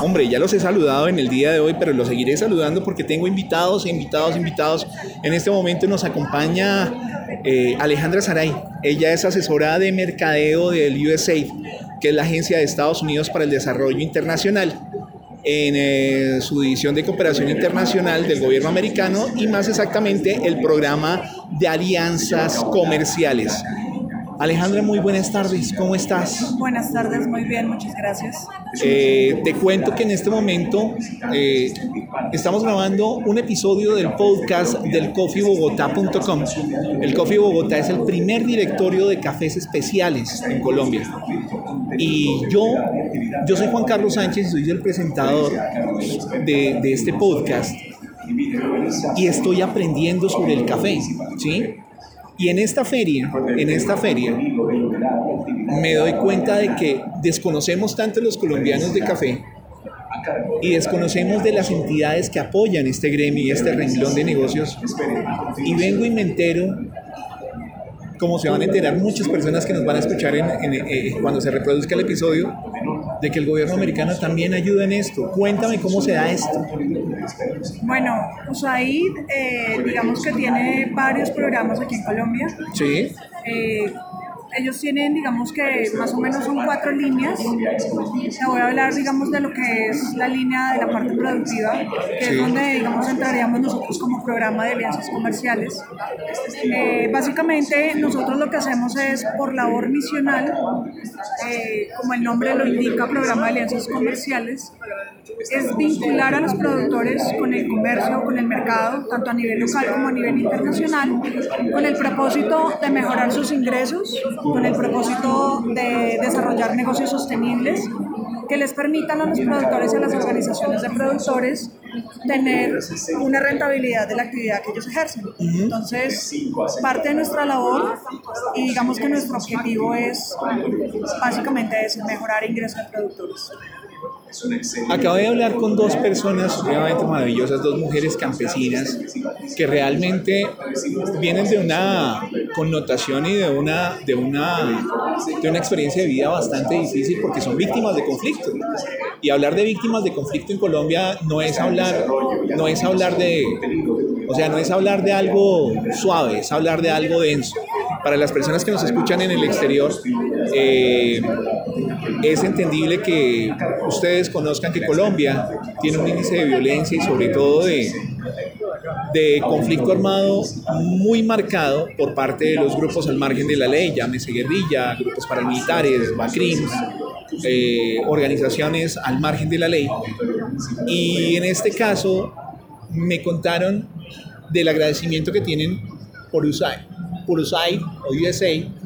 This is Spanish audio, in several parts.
Hombre, ya los he saludado en el día de hoy, pero los seguiré saludando porque tengo invitados, invitados, invitados. En este momento nos acompaña eh, Alejandra Saray. Ella es asesora de mercadeo del USAID, que es la Agencia de Estados Unidos para el Desarrollo Internacional en eh, su división de cooperación internacional del gobierno americano y más exactamente el programa de alianzas comerciales. Alejandra, muy buenas tardes, ¿cómo estás? Buenas tardes, muy bien, muchas gracias. Eh, te cuento que en este momento eh, estamos grabando un episodio del podcast del coffeebogotá.com. El Coffee Bogotá es el primer directorio de cafés especiales en Colombia. Y yo, yo soy Juan Carlos Sánchez y soy el presentador de, de este podcast. Y estoy aprendiendo sobre el café, ¿sí? Y en esta feria, en esta feria, me doy cuenta de que desconocemos tanto los colombianos de café y desconocemos de las entidades que apoyan este gremio y este renglón de negocios. Y vengo y me entero, como se van a enterar muchas personas que nos van a escuchar eh, cuando se reproduzca el episodio, de que el gobierno americano también ayuda en esto. Cuéntame cómo se da esto. Bueno, USAID, eh, digamos que tiene varios programas aquí en Colombia. Sí. Eh, ellos tienen, digamos que más o menos son cuatro líneas. Te voy a hablar, digamos, de lo que es la línea de la parte productiva, que es donde, digamos, entraríamos nosotros como programa de alianzas comerciales. Eh, básicamente, nosotros lo que hacemos es, por labor misional, eh, como el nombre lo indica, programa de alianzas comerciales, es vincular a los productores con el comercio, con el mercado, tanto a nivel local como a nivel internacional, con el propósito de mejorar sus ingresos, con el propósito de desarrollar negocios sostenibles que les permitan a los productores y a las organizaciones de productores tener una rentabilidad de la actividad que ellos ejercen. Entonces, parte de nuestra labor y digamos que nuestro objetivo es básicamente es mejorar ingresos de productores. Acabo de hablar con dos personas supremamente maravillosas, dos mujeres campesinas que realmente vienen de una connotación y de una, de una, de una experiencia de vida bastante difícil porque son víctimas de conflicto. Y hablar de víctimas de conflicto en Colombia no es hablar, no es hablar de, o sea, no es hablar de algo suave, es hablar de algo denso. Para las personas que nos escuchan en el exterior, eh, es entendible que ustedes conozcan que Colombia tiene un índice de violencia y sobre todo de, de conflicto armado muy marcado por parte de los grupos al margen de la ley, llámese guerrilla, grupos paramilitares, BACRIMS, eh, organizaciones al margen de la ley. Y en este caso me contaron del agradecimiento que tienen por USAID, por USAID o USA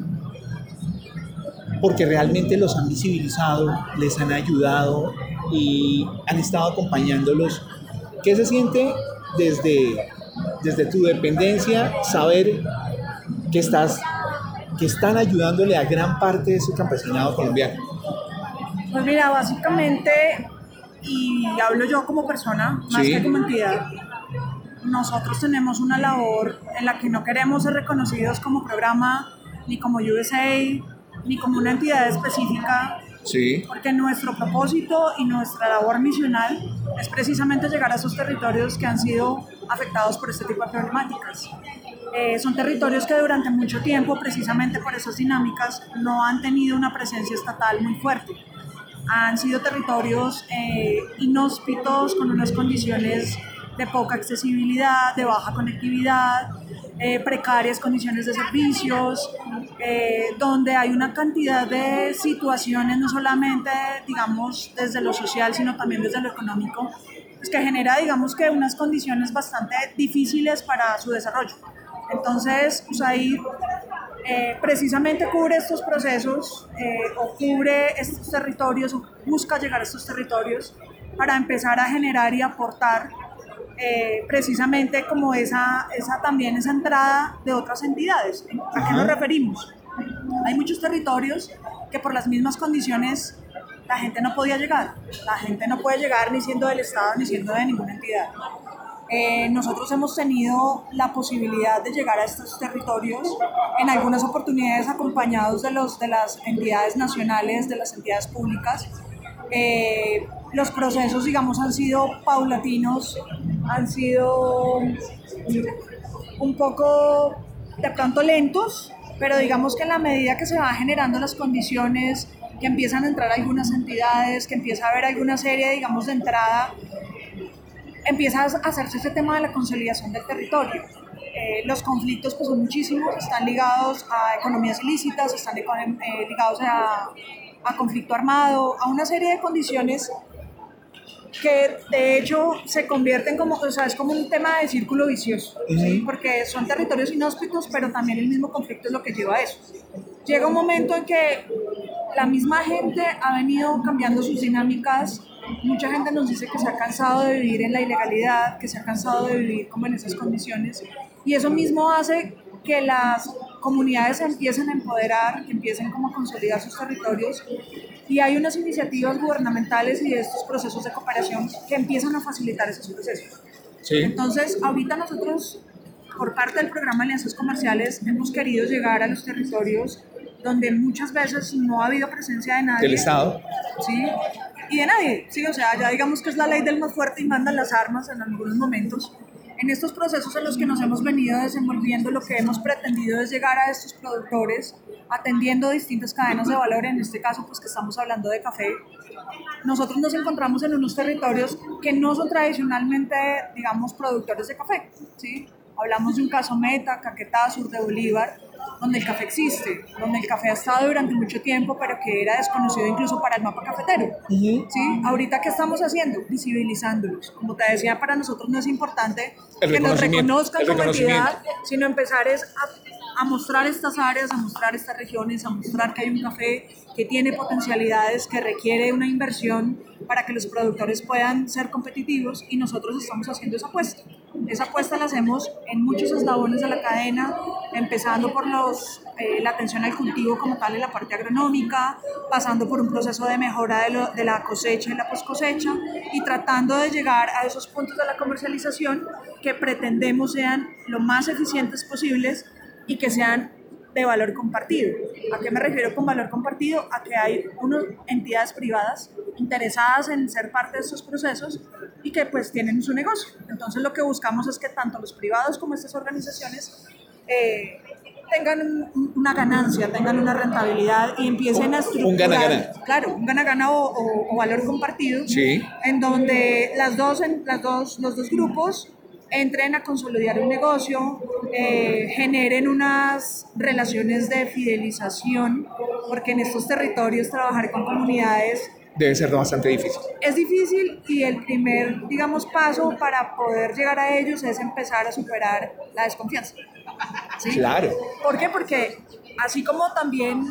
porque realmente los han visibilizado, les han ayudado y han estado acompañándolos. ¿Qué se siente desde, desde tu dependencia saber que, estás, que están ayudándole a gran parte de ese campesinado colombiano? Pues mira, básicamente, y hablo yo como persona, más que como entidad, nosotros tenemos una labor en la que no queremos ser reconocidos como programa ni como USA ni como una entidad específica, sí. porque nuestro propósito y nuestra labor misional es precisamente llegar a esos territorios que han sido afectados por este tipo de problemáticas. Eh, son territorios que durante mucho tiempo, precisamente por esas dinámicas, no han tenido una presencia estatal muy fuerte. Han sido territorios eh, inhóspitos, con unas condiciones de poca accesibilidad, de baja conectividad, eh, precarias condiciones de servicios, eh, donde hay una cantidad de situaciones, no solamente, digamos, desde lo social, sino también desde lo económico, pues que genera, digamos, que unas condiciones bastante difíciles para su desarrollo. Entonces, USAID eh, precisamente cubre estos procesos o cubre estos territorios o busca llegar a estos territorios para empezar a generar y aportar eh, precisamente como esa, esa también esa entrada de otras entidades. ¿A qué nos referimos? Hay muchos territorios que por las mismas condiciones la gente no podía llegar. La gente no puede llegar ni siendo del Estado ni siendo de ninguna entidad. Eh, nosotros hemos tenido la posibilidad de llegar a estos territorios en algunas oportunidades acompañados de, los, de las entidades nacionales, de las entidades públicas, Eh, los procesos, digamos, han sido paulatinos, han sido un poco de pronto lentos, pero digamos que en la medida que se van generando las condiciones, que empiezan a entrar algunas entidades, que empieza a haber alguna serie, digamos, de entrada, empieza a hacerse ese tema de la consolidación del territorio. Eh, los conflictos pues son muchísimos, están ligados a economías ilícitas, están eh, ligados a, a conflicto armado, a una serie de condiciones que de hecho se convierten como, o sea, es como un tema de círculo vicioso, porque son territorios inhóspitos, pero también el mismo conflicto es lo que lleva a eso. Llega un momento en que la misma gente ha venido cambiando sus dinámicas, mucha gente nos dice que se ha cansado de vivir en la ilegalidad, que se ha cansado de vivir como en esas condiciones, y eso mismo hace que las comunidades empiecen a empoderar, que empiecen como a consolidar sus territorios y hay unas iniciativas gubernamentales y de estos procesos de cooperación que empiezan a facilitar esos procesos. Entonces, ahorita nosotros, por parte del programa Alianzas Comerciales, hemos querido llegar a los territorios donde muchas veces no ha habido presencia de nadie. Del Estado. Sí, y de nadie, sí, o sea, ya digamos que es la ley del más fuerte y mandan las armas en algunos momentos. En estos procesos en los que nos hemos venido desenvolviendo, lo que hemos pretendido es llegar a estos productores atendiendo distintas cadenas de valor, en este caso pues que estamos hablando de café. Nosotros nos encontramos en unos territorios que no son tradicionalmente, digamos, productores de café, ¿sí? Hablamos de un caso Meta, Caquetá, sur de Bolívar, donde el café existe, donde el café ha estado durante mucho tiempo, pero que era desconocido incluso para el mapa cafetero. ¿sí? Ahorita, ¿qué estamos haciendo? Visibilizándolos. Como te decía, para nosotros no es importante que nos reconozcan como entidad, sino empezar es a, a mostrar estas áreas, a mostrar estas regiones, a mostrar que hay un café que tiene potencialidades, que requiere una inversión para que los productores puedan ser competitivos y nosotros estamos haciendo esa apuesta. Esa apuesta la hacemos en muchos eslabones de la cadena, empezando por los, eh, la atención al cultivo como tal en la parte agronómica, pasando por un proceso de mejora de, de la cosecha y la post cosecha y tratando de llegar a esos puntos de la comercialización que pretendemos sean lo más eficientes posibles y que sean de valor compartido. ¿A qué me refiero con valor compartido? A que hay unas entidades privadas interesadas en ser parte de estos procesos y que pues tienen su negocio. Entonces lo que buscamos es que tanto los privados como estas organizaciones eh, tengan una ganancia, tengan una rentabilidad y empiecen a estructurar. Un gana-gana. Claro, un gana-gana o, valor compartido. Sí. En donde las dos, las dos, los dos grupos entren a consolidar un negocio, eh, generen unas relaciones de fidelización, porque en estos territorios trabajar con comunidades debe ser bastante difícil. Es difícil y el primer, digamos, paso para poder llegar a ellos es empezar a superar la desconfianza. Claro. ¿Por qué? Porque así como también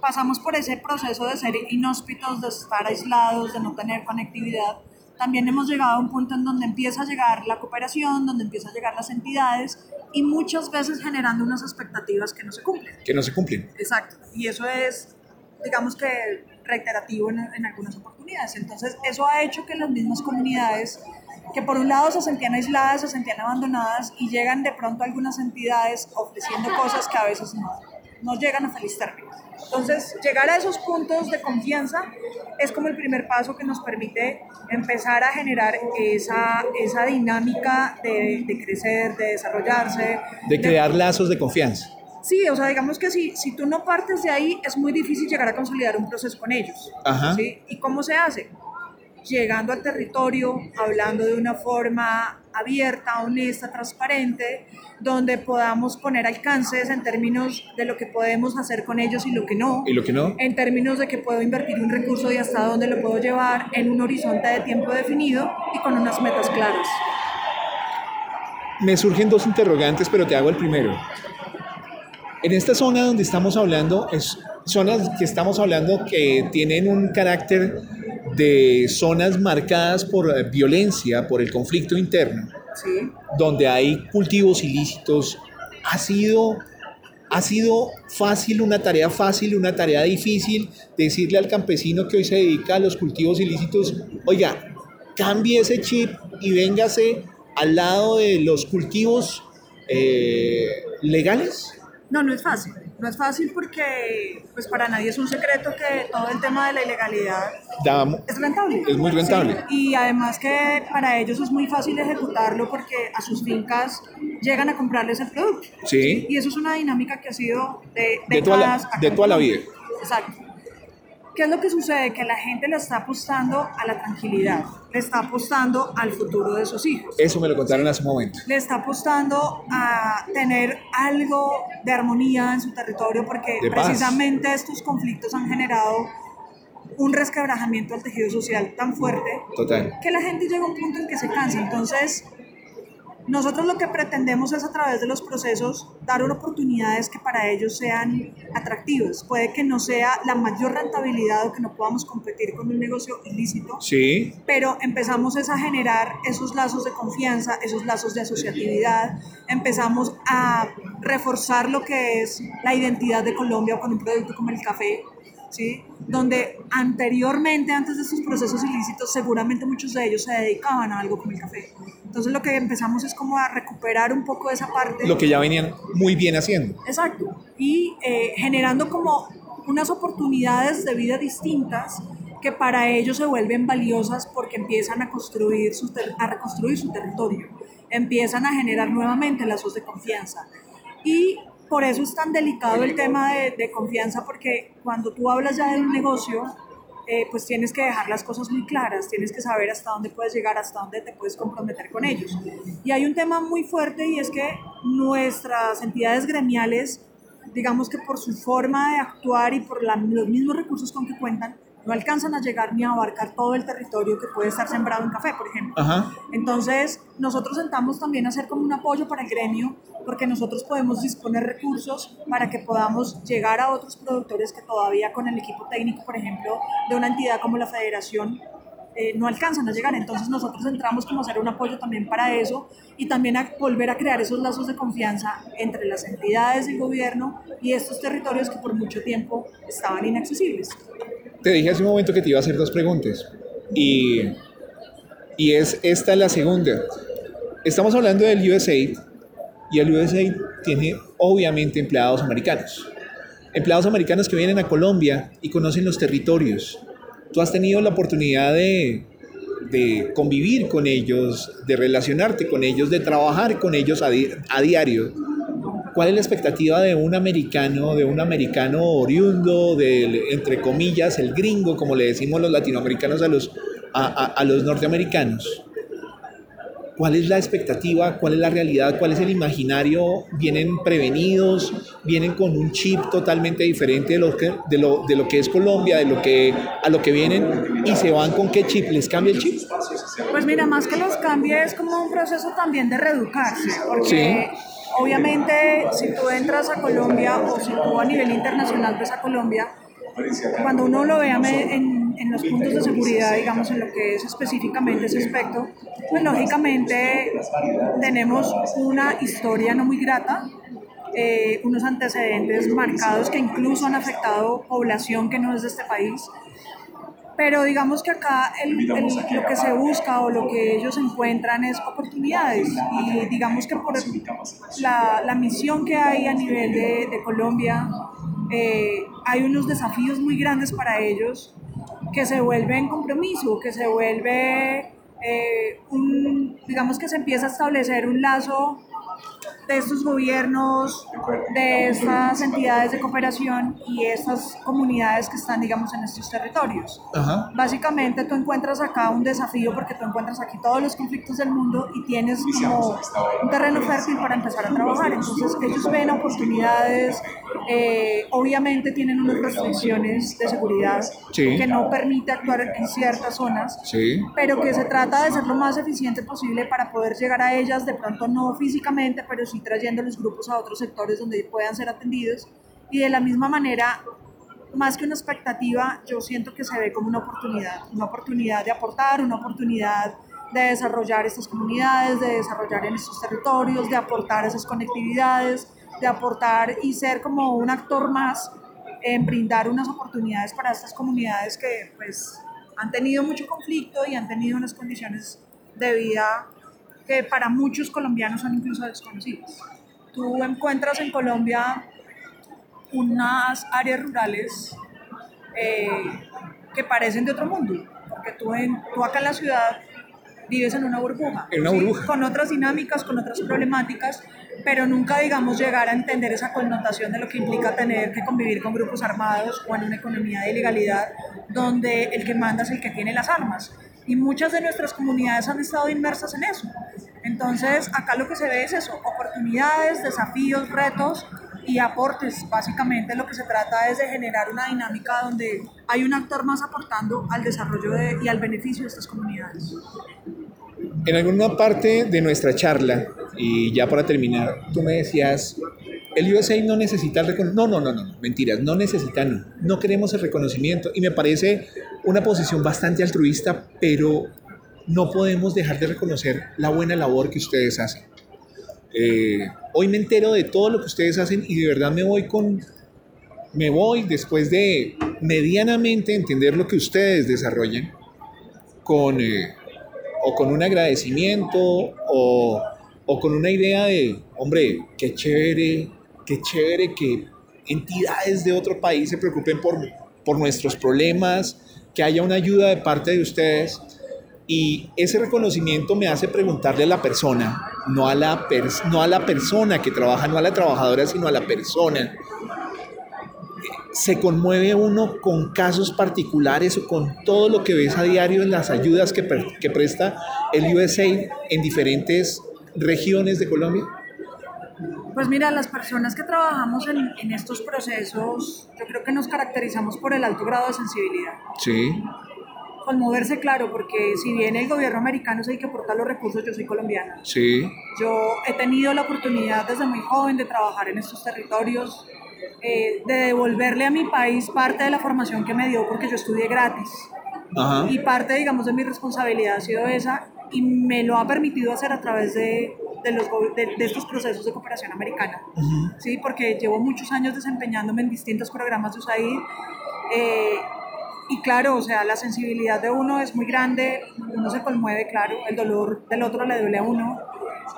pasamos por ese proceso de ser inhóspitos, de estar aislados, de no tener conectividad, también hemos llegado a un punto en donde empieza a llegar la cooperación, donde empieza a llegar las entidades y muchas veces generando unas expectativas que no se cumplen. Que no se cumplen. Exacto. Y eso es, digamos que, reiterativo en, en algunas oportunidades. Entonces, eso ha hecho que las mismas comunidades que por un lado se sentían aisladas, se sentían abandonadas y llegan de pronto algunas entidades ofreciendo cosas que a veces no, no llegan a feliz término. Entonces, llegar a esos puntos de confianza es como el primer paso que nos permite empezar a generar esa, esa dinámica de, de crecer, de desarrollarse. De crear lazos de confianza. Sí, o sea, digamos que si, si tú no partes de ahí, es muy difícil llegar a consolidar un proceso con ellos. Ajá. ¿sí? ¿Y cómo se hace? llegando al territorio, hablando de una forma abierta, honesta, transparente, donde podamos poner alcances en términos de lo que podemos hacer con ellos y lo que no. Y lo que no. En términos de que puedo invertir un recurso y hasta dónde lo puedo llevar en un horizonte de tiempo definido y con unas metas claras. Me surgen dos interrogantes, pero te hago el primero. En esta zona donde estamos hablando, es zonas que estamos hablando que tienen un carácter de zonas marcadas por eh, violencia, por el conflicto interno, donde hay cultivos ilícitos, ha sido, ha sido fácil, una tarea fácil, una tarea difícil, decirle al campesino que hoy se dedica a los cultivos ilícitos, oiga, cambie ese chip y véngase al lado de los cultivos eh, legales. No, no es fácil. No es fácil porque pues para nadie es un secreto que todo el tema de la ilegalidad es rentable. Es muy rentable. Y además que para ellos es muy fácil ejecutarlo porque a sus fincas llegan a comprarles el producto. Sí. Y eso es una dinámica que ha sido de, de, toda, la, de toda la vida. Exacto. ¿Qué es lo que sucede? Que la gente le está apostando a la tranquilidad, le está apostando al futuro de sus hijos. Eso me lo contaron hace un momento. Le está apostando a tener algo de armonía en su territorio porque precisamente estos conflictos han generado un resquebrajamiento del tejido social tan fuerte Total. que la gente llega a un punto en que se cansa. Entonces, nosotros lo que pretendemos es a través de los procesos dar oportunidades que para ellos sean atractivas. Puede que no sea la mayor rentabilidad o que no podamos competir con un negocio ilícito, sí. pero empezamos es a generar esos lazos de confianza, esos lazos de asociatividad, empezamos a reforzar lo que es la identidad de Colombia con un producto como el café, ¿sí? donde anteriormente, antes de esos procesos ilícitos, seguramente muchos de ellos se dedicaban a algo como el café. Entonces lo que empezamos es como a recuperar un poco de esa parte. Lo que ya venían muy bien haciendo. Exacto. Y eh, generando como unas oportunidades de vida distintas que para ellos se vuelven valiosas porque empiezan a construir su a reconstruir su territorio, empiezan a generar nuevamente lazos de confianza. Y por eso es tan delicado el tema de, de confianza, porque cuando tú hablas ya de un negocio, eh, pues tienes que dejar las cosas muy claras, tienes que saber hasta dónde puedes llegar, hasta dónde te puedes comprometer con ellos. Y hay un tema muy fuerte y es que nuestras entidades gremiales, digamos que por su forma de actuar y por los mismos recursos con que cuentan, no alcanzan a llegar ni a abarcar todo el territorio que puede estar sembrado en café, por ejemplo. Entonces, nosotros sentamos también a hacer como un apoyo para el gremio, porque nosotros podemos disponer recursos para que podamos llegar a otros productores que todavía con el equipo técnico, por ejemplo, de una entidad como la federación, eh, no alcanzan a llegar. Entonces nosotros entramos como a hacer un apoyo también para eso y también a volver a crear esos lazos de confianza entre las entidades del gobierno y estos territorios que por mucho tiempo estaban inaccesibles. Te dije hace un momento que te iba a hacer dos preguntas y, y es esta la segunda. Estamos hablando del USAID y el USAID tiene obviamente empleados americanos. Empleados americanos que vienen a Colombia y conocen los territorios. Tú has tenido la oportunidad de, de convivir con ellos, de relacionarte con ellos, de trabajar con ellos a, a diario ¿Cuál es la expectativa de un americano, de un americano oriundo, de, entre comillas, el gringo, como le decimos los latinoamericanos a los, a, los norteamericanos? ¿Cuál es la expectativa? ¿Cuál es la realidad? ¿Cuál es el imaginario? ¿Vienen prevenidos? ¿Vienen con un chip totalmente diferente de lo que, de lo, de lo que es Colombia, de lo que, a lo que vienen? ¿Y se van con qué chip? ¿Les cambia el chip? Pues mira, más que los cambie es como un proceso también de reeducarse. Porque sí Obviamente, si tú entras a Colombia o si tú a nivel internacional ves a Colombia, cuando uno lo vea en, en, los puntos de seguridad, digamos, en lo que es específicamente ese aspecto, pues lógicamente tenemos una historia no muy grata, eh, unos antecedentes marcados que incluso han afectado población que no es de este país pero digamos que acá lo que se busca o lo que ellos encuentran es oportunidades. Y digamos que por la, la misión que hay a nivel de, de Colombia eh, hay unos desafíos muy grandes para ellos que se vuelven compromiso, que se vuelve eh, un, digamos que se empieza a establecer un lazo de estos gobiernos, de estas entidades de cooperación y estas comunidades que están, digamos, en estos territorios. Básicamente tú encuentras acá un desafío porque tú encuentras aquí todos los conflictos del mundo y tienes como un terreno fértil para empezar a trabajar. Entonces ellos ven oportunidades, eh, obviamente tienen unas restricciones de seguridad que no permite actuar en ciertas zonas, pero que se trata de ser lo más eficiente posible para poder llegar a ellas, de pronto no físicamente, pero sí trayendo los grupos a otros sectores donde puedan ser atendidos. Y de la misma manera, más que una expectativa, yo siento que se ve como una oportunidad, una oportunidad de aportar, una oportunidad de desarrollar estas comunidades, de desarrollar en estos territorios, de aportar esas conectividades, de aportar y ser como un actor más en brindar unas oportunidades para estas comunidades que pues han tenido mucho conflicto y han tenido unas condiciones de vida que para muchos colombianos son incluso desconocidos. Tú encuentras en Colombia unas áreas rurales eh, que parecen de otro mundo, porque tú, en, tú acá en la ciudad vives en una burbuja. En una burbuja. Con otras dinámicas, con otras problemáticas, pero nunca, digamos, llegar a entender esa connotación de lo que implica tener que convivir con grupos armados o en una economía de ilegalidad donde el que manda es el que tiene las armas. Y muchas de nuestras comunidades han estado inmersas en eso. Entonces, acá lo que se ve es eso, oportunidades, desafíos, retos y aportes. Básicamente lo que se trata es de generar una dinámica donde hay un actor más aportando al desarrollo y al beneficio de estas comunidades. En alguna parte de nuestra charla, y ya para terminar, tú me decías, el USA no necesita el reconocimiento. No, no, no, no, mentiras, no necesita, no. Queremos el reconocimiento. Y me parece una posición bastante altruista, pero no podemos dejar de reconocer la buena labor que ustedes hacen. Eh, hoy me entero de todo lo que ustedes hacen y de verdad me voy con, me voy después de medianamente entender lo que ustedes desarrollan con, eh, o con un agradecimiento o, o, con una idea de, hombre, qué chévere, qué chévere que entidades de otro país se preocupen por, por nuestros problemas, que haya una ayuda de parte de ustedes. Y ese reconocimiento me hace preguntarle a la persona, no a la, no a la persona que trabaja, no a la trabajadora, sino a la persona. Se conmueve uno con casos particulares o con todo lo que ves a diario en las ayudas que, que presta el USA en diferentes regiones de Colombia. Pues mira, las personas que trabajamos en, en, estos procesos, yo creo que nos caracterizamos por el alto grado de sensibilidad. Sí conmoverse, claro, porque si bien el gobierno americano es el que aporta los recursos, yo soy colombiana. Sí. Yo he tenido la oportunidad desde muy joven de trabajar en estos territorios, eh, de devolverle a mi país parte de la formación que me dio porque yo estudié gratis. Ajá. Y parte, digamos, de mi responsabilidad ha sido esa y me lo ha permitido hacer a través de, de, los, de, de estos procesos de cooperación americana. Sí, porque llevo muchos años desempeñándome en distintos programas de USAID. Eh, y claro, o sea, la sensibilidad de uno es muy grande, uno se conmueve, claro, el dolor del otro le duele a uno.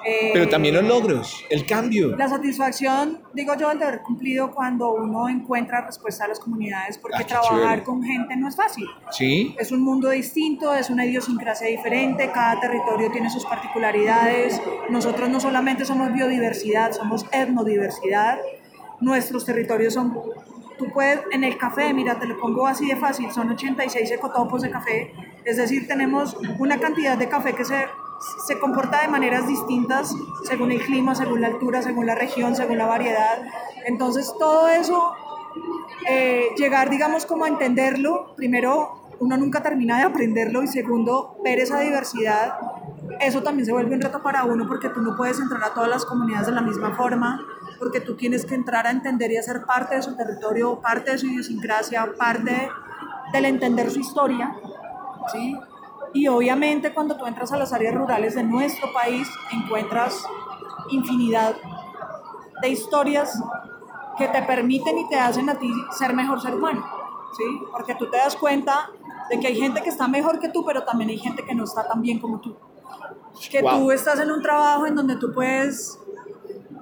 Eh, Pero también los logros, el cambio. La satisfacción, digo yo, el de haber cumplido cuando uno encuentra respuesta a las comunidades, porque ah, trabajar con gente no es fácil. Sí. Es un mundo distinto, es una idiosincrasia diferente, cada territorio tiene sus particularidades. Nosotros no solamente somos biodiversidad, somos etnodiversidad. Nuestros territorios son tú puedes, en el café, mira, te lo pongo así de fácil, son 86 ecotopos de café, es decir, tenemos una cantidad de café que se, se comporta de maneras distintas según el clima, según la altura, según la región, según la variedad. Entonces, todo eso, eh, llegar, digamos, como a entenderlo, primero, uno nunca termina de aprenderlo y segundo, ver esa diversidad, eso también se vuelve un reto para uno porque tú no puedes entrar a todas las comunidades de la misma forma porque tú tienes que entrar a entender y a ser parte de su territorio, parte de su idiosincrasia, parte del entender su historia, ¿sí? Y obviamente cuando tú entras a las áreas rurales de nuestro país, encuentras infinidad de historias que te permiten y te hacen a ti ser mejor ser humano, ¿sí? Porque tú te das cuenta de que hay gente que está mejor que tú, pero también hay gente que no está tan bien como tú. Que tú estás en un trabajo en donde tú puedes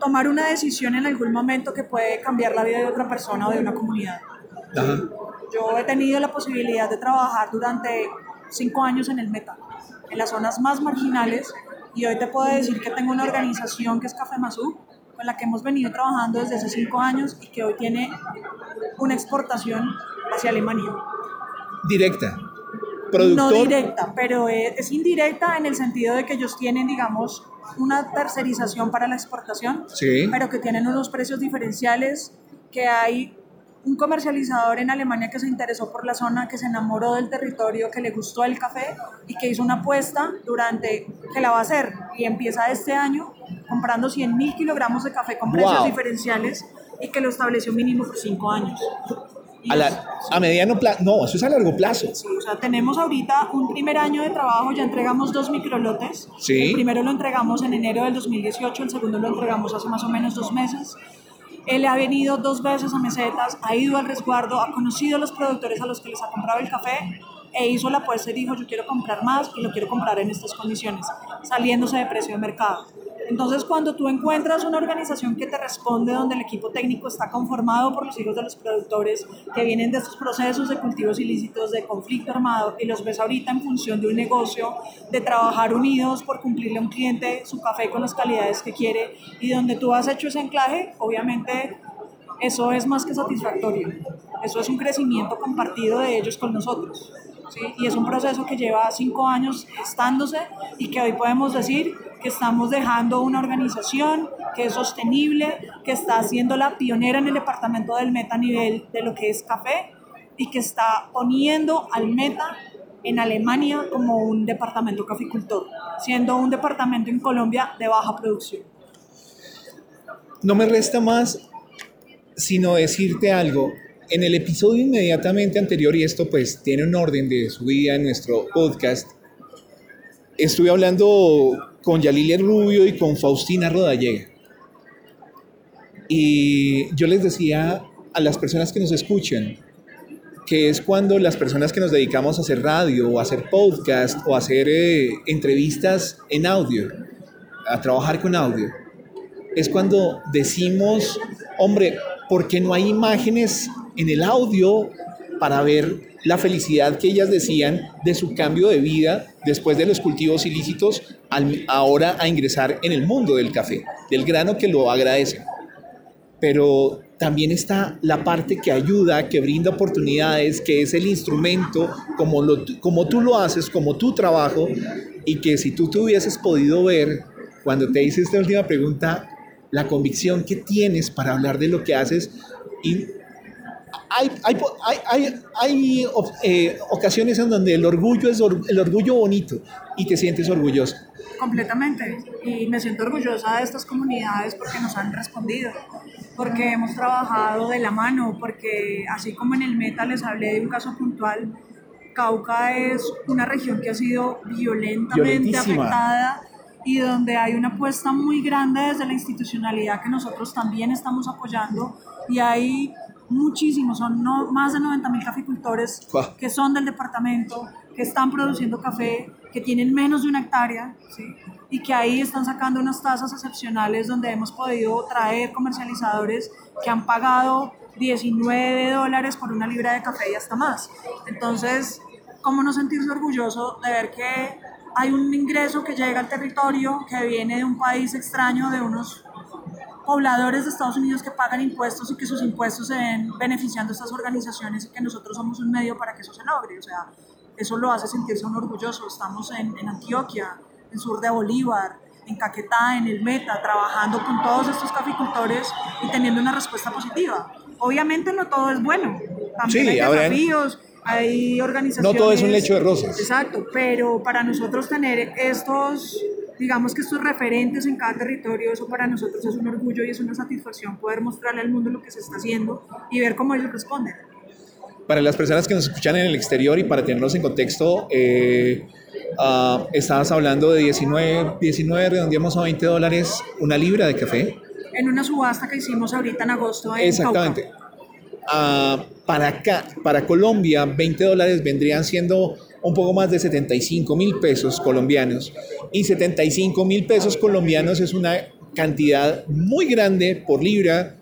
tomar una decisión en algún momento que puede cambiar la vida de otra persona o de una comunidad. Yo he tenido la posibilidad de trabajar durante cinco años en el Meta, en las zonas más marginales, y hoy te puedo decir que tengo una organización que es Café Mazú, con la que hemos venido trabajando desde hace cinco años y que hoy tiene una exportación hacia Alemania. Directa. No directa, pero es indirecta en el sentido de que ellos tienen, digamos, una tercerización para la exportación, pero que tienen unos precios diferenciales, que hay un comercializador en Alemania que se interesó por la zona, que se enamoró del territorio, que le gustó el café y que hizo una apuesta durante, que la va a hacer y empieza este año comprando 100 mil kilogramos de café con precios diferenciales y que lo estableció mínimo por 5 años. A, mediano plazo, no, eso es a largo plazo. Sí, o sea, tenemos ahorita un primer año de trabajo, ya entregamos dos microlotes. Sí. El primero lo entregamos en enero del 2018, el segundo lo entregamos hace más o menos dos meses. Él ha venido dos veces a mesetas, ha ido al resguardo, ha conocido a los productores a los que les ha comprado el café e hizo la apuesta y dijo yo quiero comprar más y lo quiero comprar en estas condiciones, saliéndose de precio de mercado. Entonces, cuando tú encuentras una organización que te responde, donde el equipo técnico está conformado por los hijos de los productores que vienen de estos procesos de cultivos ilícitos, de conflicto armado, y los ves ahorita en función de un negocio, de trabajar unidos por cumplirle a un cliente su café con las calidades que quiere, y donde tú has hecho ese anclaje, obviamente eso es más que satisfactorio. Eso es un crecimiento compartido de ellos con nosotros. Y es un proceso que lleva cinco años estándose y que hoy podemos decir que estamos dejando una organización que es sostenible, que está siendo la pionera en el departamento del meta a nivel de lo que es café y que está poniendo al meta en Alemania como un departamento caficultor, siendo un departamento en Colombia de baja producción. No me resta más sino decirte algo en el episodio inmediatamente anterior, y esto pues tiene un orden de subida en nuestro podcast, estuve hablando con Yalilia Rubio y con Faustina Rodallega. Y yo les decía a las personas que nos escuchan, que es cuando las personas que nos dedicamos a hacer radio o a hacer podcast o a hacer eh, entrevistas en audio, a trabajar con audio, es cuando decimos, hombre, ¿por qué no hay imágenes en el audio para ver la felicidad que ellas decían de su cambio de vida después de los cultivos ilícitos ahora a ingresar en el mundo del café, del grano que lo agradecen. Pero también está la parte que ayuda, que brinda oportunidades, que es el instrumento, como, lo, como tú lo haces, como tu trabajo, y que si tú te hubieses podido ver cuando te hice esta última pregunta, la convicción que tienes para hablar de lo que haces y hay, hay, hay, hay eh, ocasiones en donde el orgullo es el orgullo bonito y te sientes orgulloso. Completamente. Y me siento orgullosa de estas comunidades porque nos han respondido, porque hemos trabajado de la mano, porque así como en el Meta les hablé de un caso puntual, Cauca es una región que ha sido violentamente afectada y donde hay una apuesta muy grande desde la institucionalidad que nosotros también estamos apoyando y hay muchísimos, son no, más de 90 mil caficultores que son del departamento, que están produciendo café, que tienen menos de una hectárea, ¿sí? y que ahí están sacando unas tasas excepcionales donde hemos podido traer comercializadores que han pagado 19 dólares por una libra de café y hasta más. Entonces, ¿cómo no sentirse orgulloso de ver que hay un ingreso que llega al territorio que viene de un país extraño, de unos pobladores de Estados Unidos que pagan impuestos y que sus impuestos se ven beneficiando a estas organizaciones y que nosotros somos un medio para que eso se logre. O sea, eso lo hace sentirse un orgulloso. Estamos en, en Antioquia, en sur de Bolívar, en Caquetá, en el Meta, trabajando con todos estos caficultores y teniendo una respuesta positiva. Obviamente no todo es bueno, también hay desafíos, hay organizaciones... No todo es un lecho de rosas. Exacto, pero para nosotros tener estos digamos que estos referentes en cada territorio, eso para nosotros es un orgullo y es una satisfacción poder mostrarle al mundo lo que se está haciendo y ver cómo ellos responden. Para las personas que nos escuchan en el exterior y para tenerlos en contexto, eh, uh, estabas hablando de 19, 19, redondeamos a 20 dólares una libra de café. En una subasta que hicimos ahorita en agosto. En Exactamente. Uh, para acá, para Colombia, 20 dólares vendrían siendo un poco más de 75 mil pesos colombianos. Y 75 mil pesos colombianos es una cantidad muy grande por libra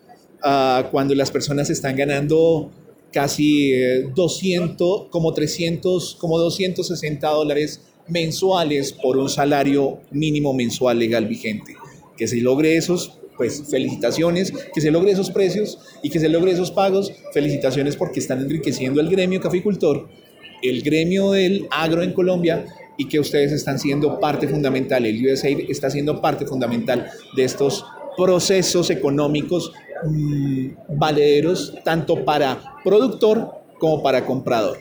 uh, cuando las personas están ganando casi 200, eh, como 300, como 260 dólares mensuales por un salario mínimo mensual legal vigente. Que se logre esos, pues felicitaciones, que se logre esos precios y que se logre esos pagos, felicitaciones porque están enriqueciendo el gremio caficultor el gremio del agro en Colombia y que ustedes están siendo parte fundamental, el USAID está siendo parte fundamental de estos procesos económicos mmm, tanto para productor como para comprador.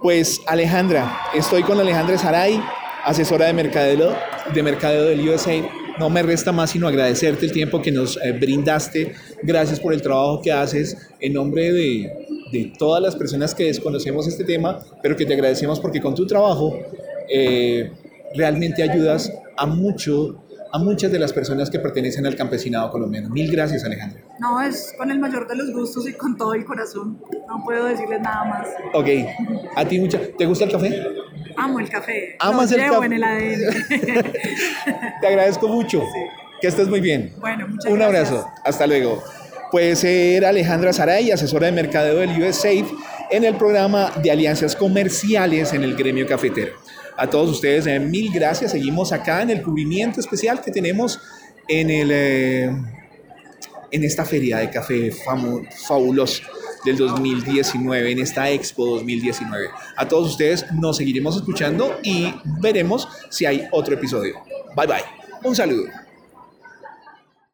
Pues Alejandra, estoy con Alejandra Saray, asesora de mercadeo, de mercadeo del USAID. No me resta más sino agradecerte el tiempo que nos eh, brindaste. Gracias por el trabajo que haces en nombre de, de todas las personas que desconocemos este tema, pero que te agradecemos porque con tu trabajo eh, realmente ayudas a mucho a muchas de las personas que pertenecen al campesinado colombiano. Mil gracias, Alejandra. No, es con el mayor de los gustos y con todo el corazón. No puedo decirles nada más. Ok. ¿A ti mucha? ¿Te gusta el café? Amo el café. Amas Lo el café. en el ADN. Te agradezco mucho. Que estés muy bien. Bueno, muchas Un gracias. abrazo. Hasta luego. Pues era Alejandra Saray, asesora de mercadeo del USAID en el programa de alianzas comerciales en el gremio cafetero. A todos ustedes, eh, mil gracias. Seguimos acá en el cubrimiento especial que tenemos en, el, eh, en esta feria de café fabulosa del 2019, en esta Expo 2019. A todos ustedes nos seguiremos escuchando y veremos si hay otro episodio. Bye bye. Un saludo.